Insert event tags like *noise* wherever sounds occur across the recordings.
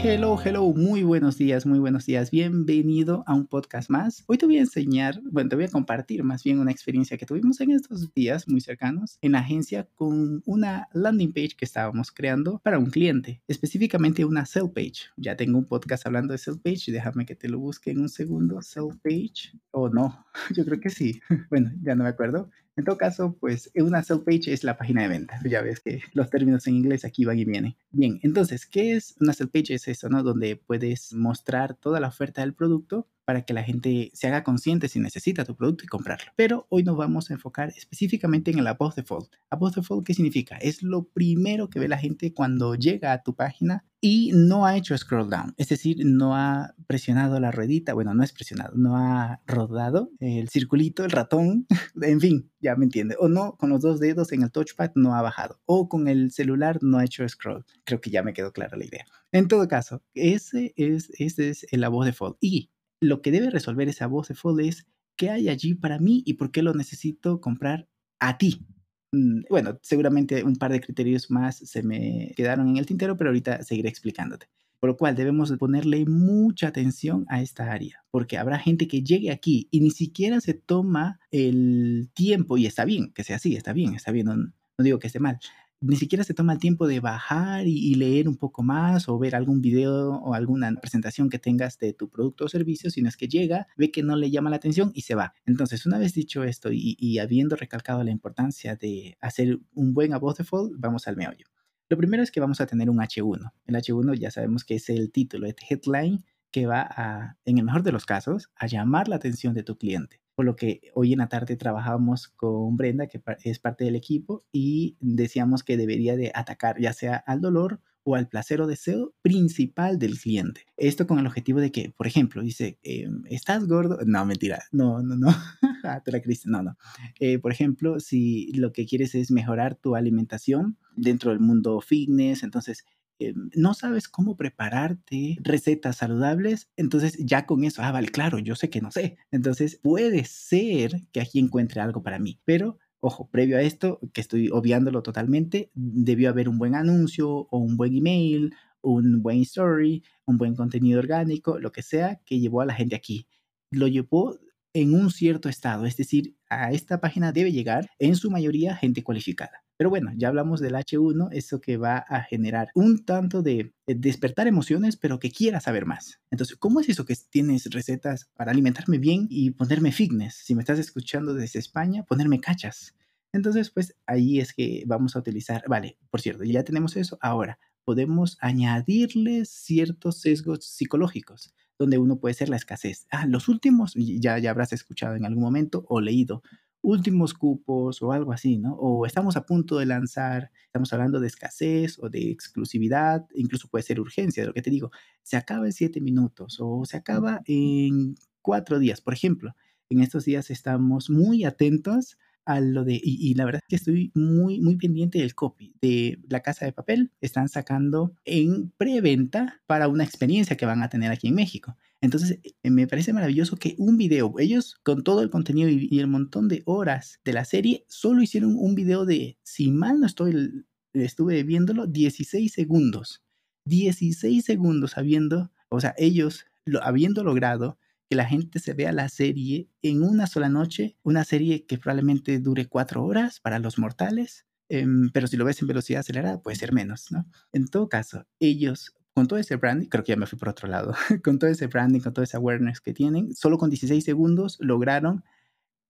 Hello, hello, muy buenos días, muy buenos días. Bienvenido a un podcast más. Hoy te voy a enseñar, bueno, te voy a compartir más bien una experiencia que tuvimos en estos días muy cercanos en la agencia con una landing page que estábamos creando para un cliente, específicamente una sell page. Ya tengo un podcast hablando de sell page, déjame que te lo busque en un segundo. Sell page, o no, *laughs* yo creo que sí. *laughs* Bueno, ya no me acuerdo. En todo caso, pues una sell page es la página de venta. Ya ves que los términos en inglés aquí van y vienen. Bien, entonces, ¿qué es una sell page? Es eso, ¿no? Donde puedes mostrar toda la oferta del producto para que la gente se haga consciente si necesita tu producto y comprarlo. Pero hoy nos vamos a enfocar específicamente en el above default. Above default, ¿qué significa? Es lo primero que ve la gente cuando llega a tu página y no ha hecho scroll down, es decir, no ha presionado la ruedita, bueno, no es presionado, no ha rodado el circulito, el ratón, *laughs* en fin, ya me entiende, o no, con los dos dedos en el touchpad no ha bajado, o con el celular no ha hecho scroll, creo que ya me quedó clara la idea. En todo caso, ese es, ese es el above default y lo que debe resolver esa voz de fold es qué hay allí para mí y por qué lo necesito comprar a ti. Mm, bueno, seguramente un par de criterios más se me quedaron en el tintero, pero ahorita seguiré explicándote. Por lo cual debemos ponerle mucha atención a esta área, porque habrá gente que llegue aquí y ni siquiera se toma el tiempo, y está bien que sea así, está bien, está bien, no digo que esté mal, ni siquiera se toma el tiempo de bajar y, leer un poco más o ver algún video o alguna presentación que tengas de tu producto o servicio, sino es que llega, ve que no le llama la atención y se va. Entonces, una vez dicho esto y, habiendo recalcado la importancia de hacer un buen above default, vamos al meollo. Lo primero es que vamos a tener un H1. El H1 ya sabemos que es el título, el headline que va a, en el mejor de los casos, a llamar la atención de tu cliente por lo que hoy en la tarde trabajamos con Brenda, que es parte del equipo, y decíamos que debería de atacar ya sea al dolor o al placer o deseo principal del cliente. Esto con el objetivo de que, por ejemplo, dice, em, ¿estás gordo? No, mentira, no, no, no, *laughs* ah, te la no, no. Eh, por ejemplo, si lo que quieres es mejorar tu alimentación dentro del mundo fitness, entonces eh, no sabes cómo prepararte recetas saludables, entonces ya con eso, ah, vale, claro, yo sé que no sé. Entonces puede ser que aquí encuentre algo para mí, pero ojo, previo a esto, que estoy obviándolo totalmente, debió haber un buen anuncio o un buen email, un buen story, un buen contenido orgánico, lo que sea que llevó a la gente aquí. Lo llevó en un cierto estado, es decir, a esta página debe llegar en su mayoría gente cualificada. Pero bueno, ya hablamos del H1, eso que va a generar un tanto de despertar emociones, pero que quiera saber más. Entonces, ¿cómo es eso que tienes recetas para alimentarme bien y ponerme fitness? Si me estás escuchando desde España, ponerme cachas. Entonces, pues ahí es que vamos a utilizar, vale, por cierto, ya tenemos eso. Ahora, podemos añadirles ciertos sesgos psicológicos donde uno puede ser la escasez. Ah, los últimos, ya, ya habrás escuchado en algún momento o leído, últimos cupos o algo así, ¿no? O estamos a punto de lanzar, estamos hablando de escasez o de exclusividad, incluso puede ser urgencia, de lo que te digo, se acaba en siete minutos o se acaba en cuatro días, por ejemplo. En estos días estamos muy atentos a lo de, y, la verdad es que estoy muy, muy pendiente del copy de la casa de papel. Están sacando en preventa para una experiencia que van a tener aquí en México. Entonces, eh, me parece maravilloso que un video, ellos con todo el contenido y, el montón de horas de la serie, solo hicieron un video de, si mal no estoy, estuve viéndolo, 16 segundos. 16 segundos habiendo, o sea, ellos lo, habiendo logrado que la gente se vea la serie en una sola noche, una serie que probablemente dure cuatro horas para los mortales, em, pero si lo ves en velocidad acelerada puede ser menos, ¿no? En todo caso, ellos con todo ese branding, creo que ya me fui por otro lado, *laughs* con todo ese branding, con todo ese awareness que tienen, solo con 16 segundos lograron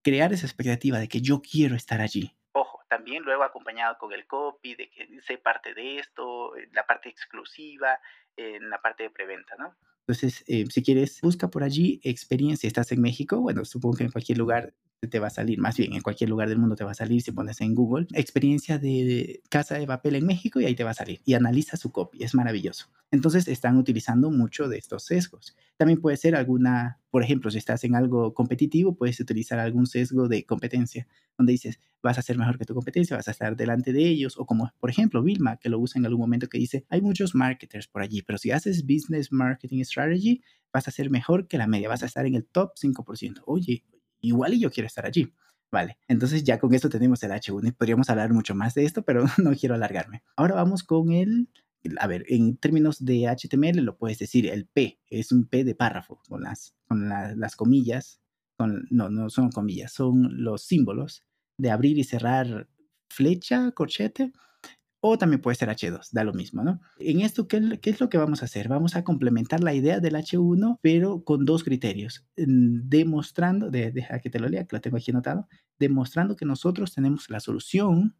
crear esa expectativa de que yo quiero estar allí. Ojo, también luego acompañado con el copy, de que sé parte de esto, la parte exclusiva, la parte de preventa, ¿no? Entonces, eh, si quieres, busca por allí experiencia. Estás en México, bueno, supongo que en cualquier lugar te va a salir, más bien en cualquier lugar del mundo te va a salir si pones en Google experiencia de casa de papel en México y ahí te va a salir y analiza su copy, es maravilloso. Entonces están utilizando mucho de estos sesgos. También puede ser alguna, por ejemplo, si estás en algo competitivo, puedes utilizar algún sesgo de competencia, donde dices, vas a ser mejor que tu competencia, vas a estar delante de ellos, o como, por ejemplo, Vilma, que lo usa en algún momento que dice, hay muchos marketers por allí, pero si haces business marketing strategy, vas a ser mejor que la media, vas a estar en el top 5%. Oye, igual y yo quiero estar allí. Vale, entonces ya con esto tenemos el H1 y podríamos hablar mucho más de esto, pero *laughs* no quiero alargarme. Ahora vamos con el, a ver, en términos de HTML lo puedes decir, el P es un P de párrafo, con las, con las comillas, con, no, no son comillas, son los símbolos de abrir y cerrar flecha, corchete, o también puede ser H2, da lo mismo, ¿no? En esto, ¿qué, es lo que vamos a hacer? Vamos a complementar la idea del H1, pero con dos criterios, demostrando, deja que te lo lea, que lo tengo aquí anotado, demostrando que nosotros tenemos la solución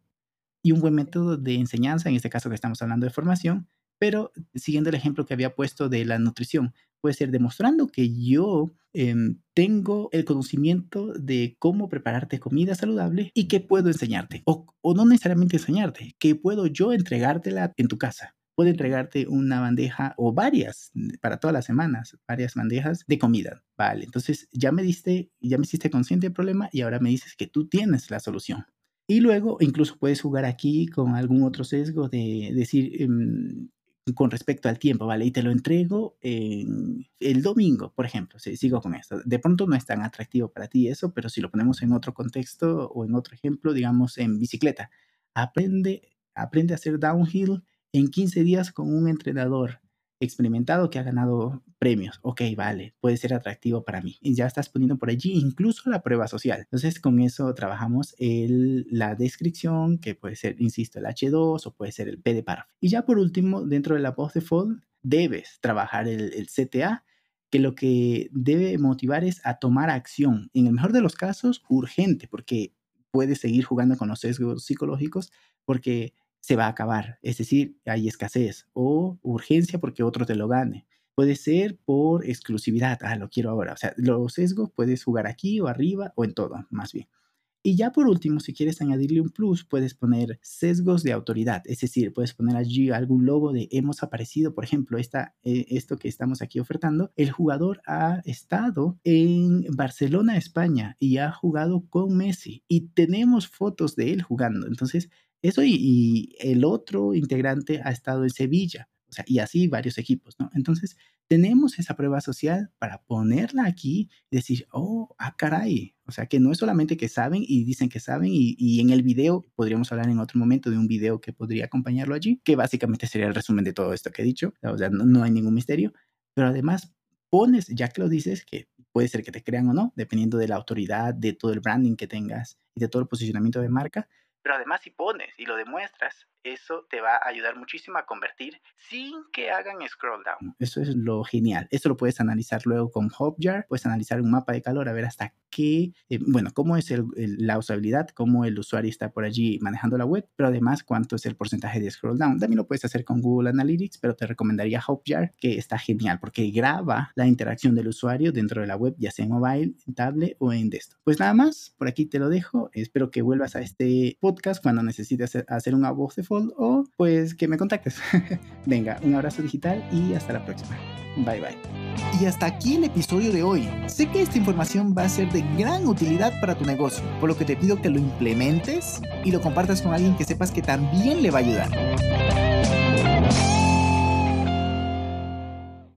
y un buen método de enseñanza, en este caso que estamos hablando de formación, pero siguiendo el ejemplo que había puesto de la nutrición, puede ser demostrando que yo em, tengo el conocimiento de cómo prepararte comida saludable y que puedo enseñarte, o, o no necesariamente enseñarte, que puedo yo entregártela en tu casa. Puedo entregarte una bandeja o varias para todas las semanas, varias bandejas de comida. Vale, entonces ya me diste, ya me hiciste consciente del problema y ahora me dices que tú tienes la solución. Y luego incluso puedes jugar aquí con algún otro sesgo de decir, em, con respecto al tiempo, ¿vale? Y te lo entrego en el domingo, por ejemplo, si sigo con esto. De pronto no es tan atractivo para ti eso, pero si lo ponemos en otro contexto o en otro ejemplo, digamos en bicicleta, aprende, aprende a hacer downhill en 15 días con un entrenador experimentado que ha ganado premios. Ok, vale, puede ser atractivo para mí. Y ya estás poniendo por allí incluso la prueba social. Entonces, con eso trabajamos la descripción, que puede ser, insisto, el H2 o puede ser el P de párrafo. Y ya por último, dentro de la post default, debes trabajar el, el CTA, que lo que debe motivar es a tomar acción. En el mejor de los casos, urgente, porque puedes seguir jugando con los sesgos psicológicos, porque se va a acabar. Es decir, hay escasez o urgencia porque otro te lo gane. Puede ser por exclusividad. Ah, lo quiero ahora. O sea, los sesgos puedes jugar aquí o arriba o en todo, más bien. Y ya por último, si quieres añadirle un plus, puedes poner sesgos de autoridad. Es decir, puedes poner allí algún logo de hemos aparecido. Por ejemplo, esta, eh, esto que estamos aquí ofertando. El jugador ha estado en Barcelona, España, y ha jugado con Messi. Y tenemos fotos de él jugando. Entonces, eso y, el otro integrante ha estado en Sevilla, o sea, y así varios equipos, ¿no? Entonces, tenemos esa prueba social para ponerla aquí decir, oh, ah, caray, o sea, que no es solamente que saben y dicen que saben y, y, en el video, podríamos hablar en otro momento de un video que podría acompañarlo allí, que básicamente sería el resumen de todo esto que he dicho, o sea, no, no hay ningún misterio, pero además pones, ya que lo dices, que puede ser que te crean o no, dependiendo de la autoridad, de todo el branding que tengas y de todo el posicionamiento de marca, pero además si pones y lo demuestras, eso te va a ayudar muchísimo a convertir sin que hagan scroll down. Eso es lo genial. Esto lo puedes analizar luego con Hopjar, puedes analizar un mapa de calor a ver hasta qué, eh, bueno, cómo es la usabilidad, cómo el usuario está por allí manejando la web, pero además cuánto es el porcentaje de scroll down. También lo puedes hacer con Google Analytics, pero te recomendaría Hopjar, que está genial porque graba la interacción del usuario dentro de la web, ya sea en mobile, en tablet o en desktop. Pues nada más, por aquí te lo dejo. Espero que vuelvas a este podcast cuando necesites hacer una voz de o pues que me contactes. *laughs* Venga, un abrazo digital y hasta la próxima. Bye bye. Y hasta aquí el episodio de hoy. Sé que esta información va a ser de gran utilidad para tu negocio, por lo que te pido que lo implementes y lo compartas con alguien que sepas que también le va a ayudar.